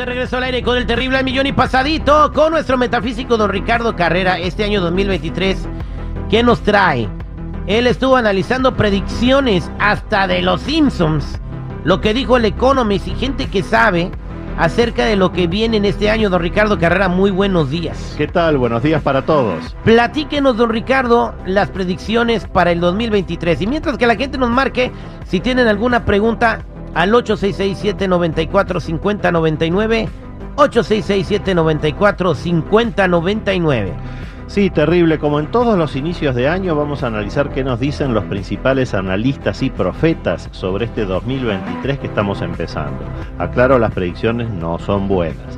De regreso al aire con el terrible al millón y pasadito con nuestro metafísico don Ricardo Carrera este año 2023. ¿Qué nos trae? Él estuvo analizando predicciones hasta de los Simpsons, lo que dijo el Economist y gente que sabe acerca de lo que viene en este año. Don Ricardo Carrera, muy buenos días. ¿Qué tal? Buenos días para todos. Platíquenos, don Ricardo, las predicciones para el 2023. Y mientras que la gente nos marque, si tienen alguna pregunta, al 8667-945099, 8667-945099. Sí, terrible. Como en todos los inicios de año, vamos a analizar qué nos dicen los principales analistas y profetas sobre este 2023 que estamos empezando. Aclaro, las predicciones no son buenas.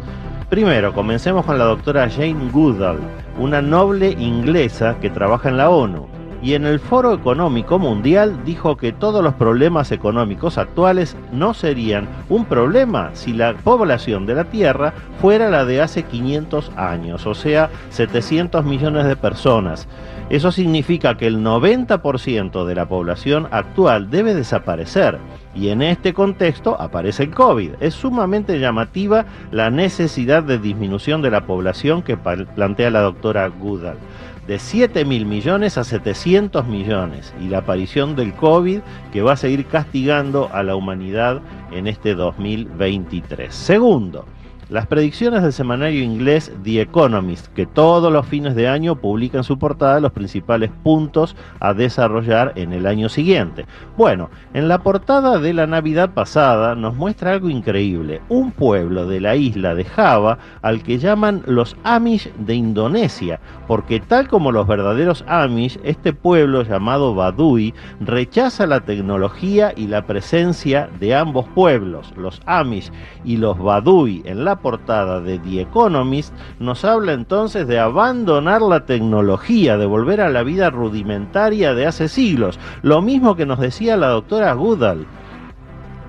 Primero, comencemos con la doctora Jane Goodall, una noble inglesa que trabaja en la ONU y en el Foro Económico Mundial dijo que todos los problemas económicos actuales no serían un problema si la población de la Tierra fuera la de hace 500 años, o sea, 700 millones de personas. Eso significa que el 90% de la población actual debe desaparecer. Y en este contexto aparece el COVID. Es sumamente llamativa la necesidad de disminución de la población que plantea la doctora Goodall de 7 mil millones a 700 millones y la aparición del COVID que va a seguir castigando a la humanidad en este 2023. Segundo, las predicciones del semanario inglés The Economist, que todos los fines de año publica en su portada los principales puntos a desarrollar en el año siguiente. Bueno, en la portada de la Navidad pasada nos muestra algo increíble, un pueblo de la isla de Java al que llaman los Amish de Indonesia, porque tal como los verdaderos Amish, este pueblo llamado Badui rechaza la tecnología y la presencia de ambos pueblos, los Amish y los Badui en la portada de The Economist nos habla entonces de abandonar la tecnología, de volver a la vida rudimentaria de hace siglos, lo mismo que nos decía la doctora Goodall.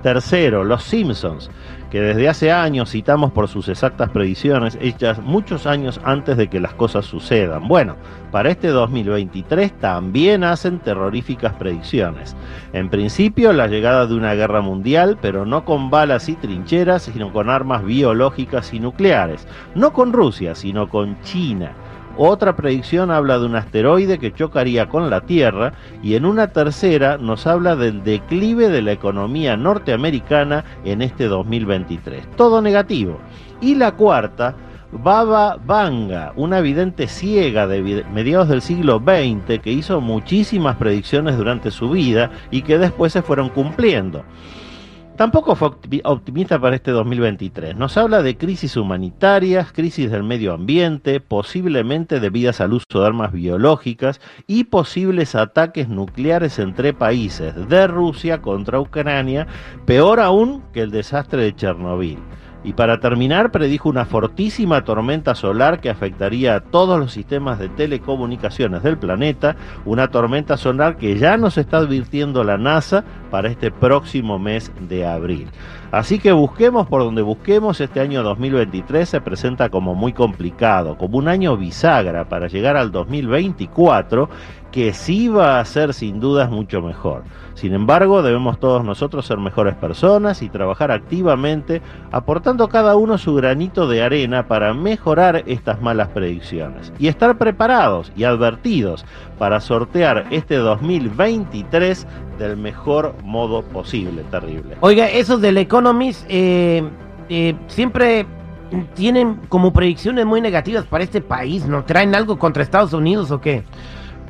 Tercero, Los Simpsons que desde hace años citamos por sus exactas predicciones hechas muchos años antes de que las cosas sucedan. Bueno, para este 2023 también hacen terroríficas predicciones. En principio, la llegada de una guerra mundial, pero no con balas y trincheras, sino con armas biológicas y nucleares. No con Rusia, sino con China. Otra predicción habla de un asteroide que chocaría con la Tierra y en una tercera nos habla del declive de la economía norteamericana en este 2023. Todo negativo. Y la cuarta, Baba Vanga, una vidente ciega de mediados del siglo XX que hizo muchísimas predicciones durante su vida y que después se fueron cumpliendo. Tampoco fue optimista para este 2023. Nos habla de crisis humanitarias, crisis del medio ambiente, posiblemente debidas al uso de armas biológicas y posibles ataques nucleares entre países de Rusia contra Ucrania, peor aún que el desastre de Chernobyl. Y para terminar, predijo una fortísima tormenta solar que afectaría a todos los sistemas de telecomunicaciones del planeta, una tormenta solar que ya nos está advirtiendo la NASA para este próximo mes de abril. Así que busquemos por donde busquemos, este año 2023 se presenta como muy complicado, como un año bisagra para llegar al 2024 que sí va a ser sin dudas mucho mejor. Sin embargo, debemos todos nosotros ser mejores personas y trabajar activamente, aportando cada uno su granito de arena para mejorar estas malas predicciones y estar preparados y advertidos para sortear este 2023 del mejor modo posible. Terrible. Oiga, esos del Economist eh, eh, siempre tienen como predicciones muy negativas para este país, ¿no? ¿Traen algo contra Estados Unidos o qué?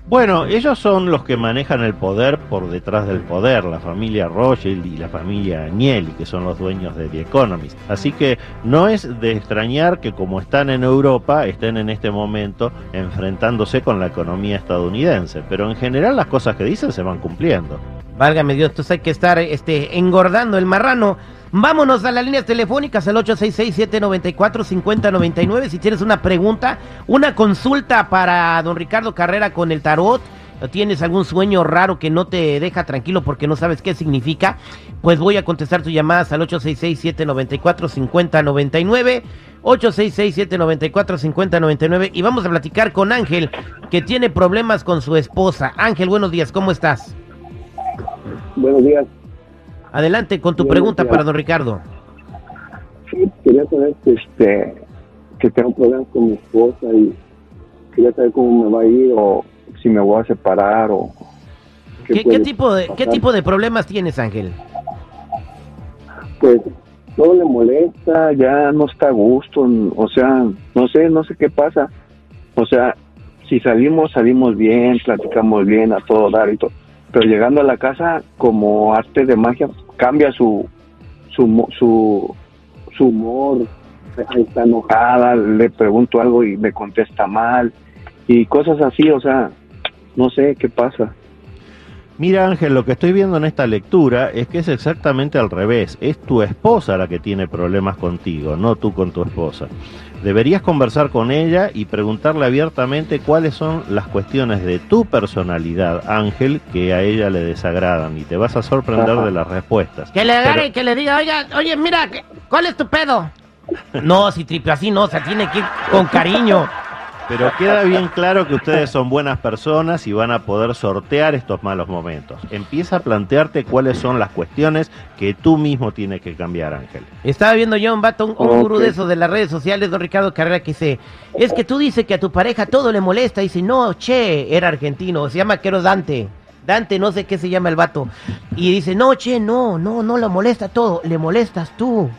Bueno, ellos son los que manejan el poder por detrás del poder, la familia Rothschild y la familia Agnelli, que son los dueños de The Economist. Así que no es de extrañar que como están en Europa, estén en este momento enfrentándose con la economía estadounidense. Pero en general las cosas que dicen se van cumpliendo. Válgame Dios, entonces hay que estar este, engordando el marrano. Vámonos a las líneas telefónicas al 866-794-5099. Si tienes una pregunta, una consulta para don Ricardo Carrera con el tarot, tienes algún sueño raro que no te deja tranquilo porque no sabes qué significa, pues voy a contestar tus llamadas al 866-794-5099. 866-794-5099 y vamos a platicar con Ángel que tiene problemas con su esposa. Ángel, buenos días, ¿cómo estás? Buenos días. Adelante con tu pregunta para don Ricardo. Sí, quería saber que, este, que tengo problemas con mi esposa y quería saber cómo me va a ir o si me voy a separar o... ¿Qué, qué tipo de, ¿Qué tipo de problemas tienes, Ángel? Pues todo le molesta, ya no está a gusto, o sea, no sé, no sé qué pasa. O sea, si salimos, salimos bien, platicamos bien, a todo dar y todo. Pero llegando a la casa, como arte de magia, cambia su, su, su, su humor, está enojada, le pregunto algo y me contesta mal, y cosas así, o sea, no sé qué pasa. Mira Ángel, lo que estoy viendo en esta lectura es que es exactamente al revés. Es tu esposa la que tiene problemas contigo, no tú con tu esposa. Deberías conversar con ella y preguntarle abiertamente cuáles son las cuestiones de tu personalidad, Ángel, que a ella le desagradan y te vas a sorprender de las respuestas. Que le agarre y que le diga, oye, oye, mira, ¿cuál es tu pedo? no, si tripio así no, o sea, tiene que ir con cariño. Pero queda bien claro que ustedes son buenas personas y van a poder sortear estos malos momentos. Empieza a plantearte cuáles son las cuestiones que tú mismo tienes que cambiar, Ángel. Estaba viendo yo un vato, un, gurú de esos de las redes sociales, don Ricardo Carrera, que dice, es que tú dices que a tu pareja todo le molesta. Y dice, no, che, era argentino, se llama Quero Dante. Dante, no sé qué se llama el vato. Y dice, no, che, no, no, no le molesta todo, le molestas tú.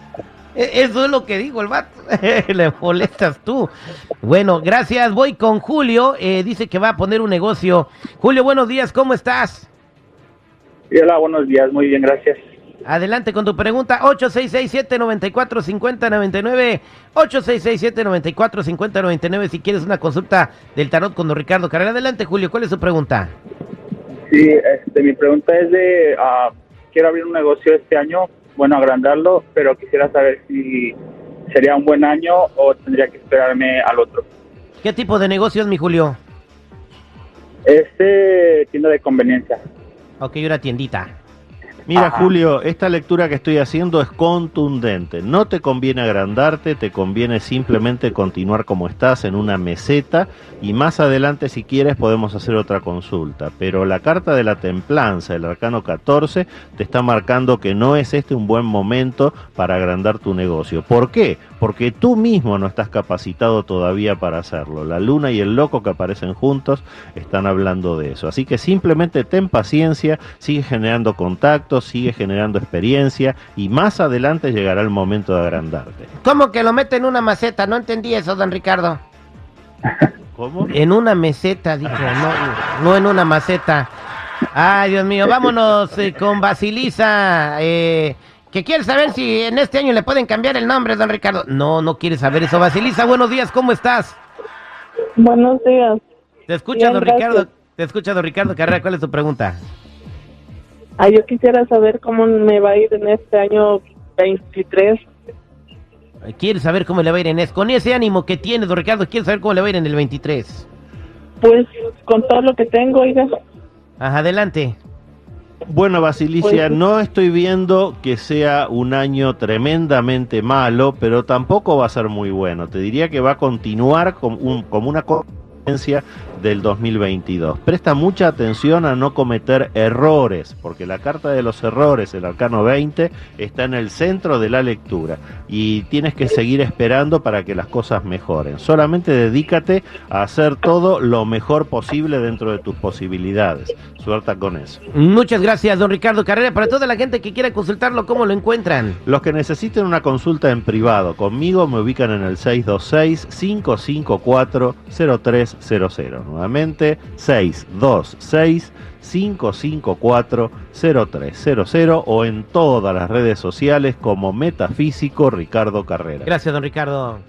E-, eso es lo que dijo el vato. Le molestas tú. Bueno, gracias. Voy con Julio. Eh, dice que va a poner un negocio. Julio, buenos días. ¿Cómo estás? hola, buenos días. Muy bien, gracias. Adelante con tu pregunta. 8667-945099. 8667-945099. Si quieres una consulta del tarot con don Ricardo Carrera. Adelante, Julio. ¿Cuál es su pregunta? Sí, este, mi pregunta es de... Ah, quiero abrir un negocio este año bueno agrandarlo, pero quisiera saber si sería un buen año o tendría que esperarme al otro. ¿Qué tipo de negocios, mi Julio? Este tienda de conveniencia. Ok, una tiendita. Mira, Julio, esta lectura que estoy haciendo es contundente. No te conviene agrandarte, te conviene simplemente continuar como estás en una meseta y más adelante, si quieres, podemos hacer otra consulta. Pero la carta de la templanza, el arcano 14, te está marcando que no es este un buen momento para agrandar tu negocio. ¿Por qué? Porque tú mismo no estás capacitado todavía para hacerlo. La luna y el loco que aparecen juntos están hablando de eso. Así que simplemente ten paciencia, sigue generando contacto sigue generando experiencia y más adelante llegará el momento de agrandarte. ¿Cómo que lo mete en una maceta? No entendí eso, don Ricardo. ¿Cómo? En una meseta, dijo, no, no en una maceta. Ay, Dios mío, vámonos eh, con Basilisa, eh, que quiere saber si en este año le pueden cambiar el nombre, don Ricardo. No, no quiere saber eso. Basilisa, buenos días, ¿cómo estás? Buenos días. Te escucha, don Ricardo. Te escucha, don Ricardo Carrera. ¿Cuál es tu pregunta? Ah, yo quisiera saber cómo me va a ir en este año 23. ¿Quieres saber cómo le va a ir en este? Con ese ánimo que tienes, don Ricardo, ¿quieres saber cómo le va a ir en el 23? Pues con todo lo que tengo, oiga. Ajá, adelante. Bueno, Basilicia, pues, no estoy viendo que sea un año tremendamente malo, pero tampoco va a ser muy bueno. Te diría que va a continuar como, un, como una del 2022. Presta mucha atención a no cometer errores, porque la carta de los errores, el arcano 20, está en el centro de la lectura y tienes que seguir esperando para que las cosas mejoren. Solamente dedícate a hacer todo lo mejor posible dentro de tus posibilidades. Suerte con eso. Muchas gracias, don Ricardo Carrera. Para toda la gente que quiera consultarlo, ¿cómo lo encuentran? Los que necesiten una consulta en privado conmigo me ubican en el 626-554-0300. Nuevamente, 626-554-0300 o en todas las redes sociales como Metafísico Ricardo Carrera. Gracias, don Ricardo.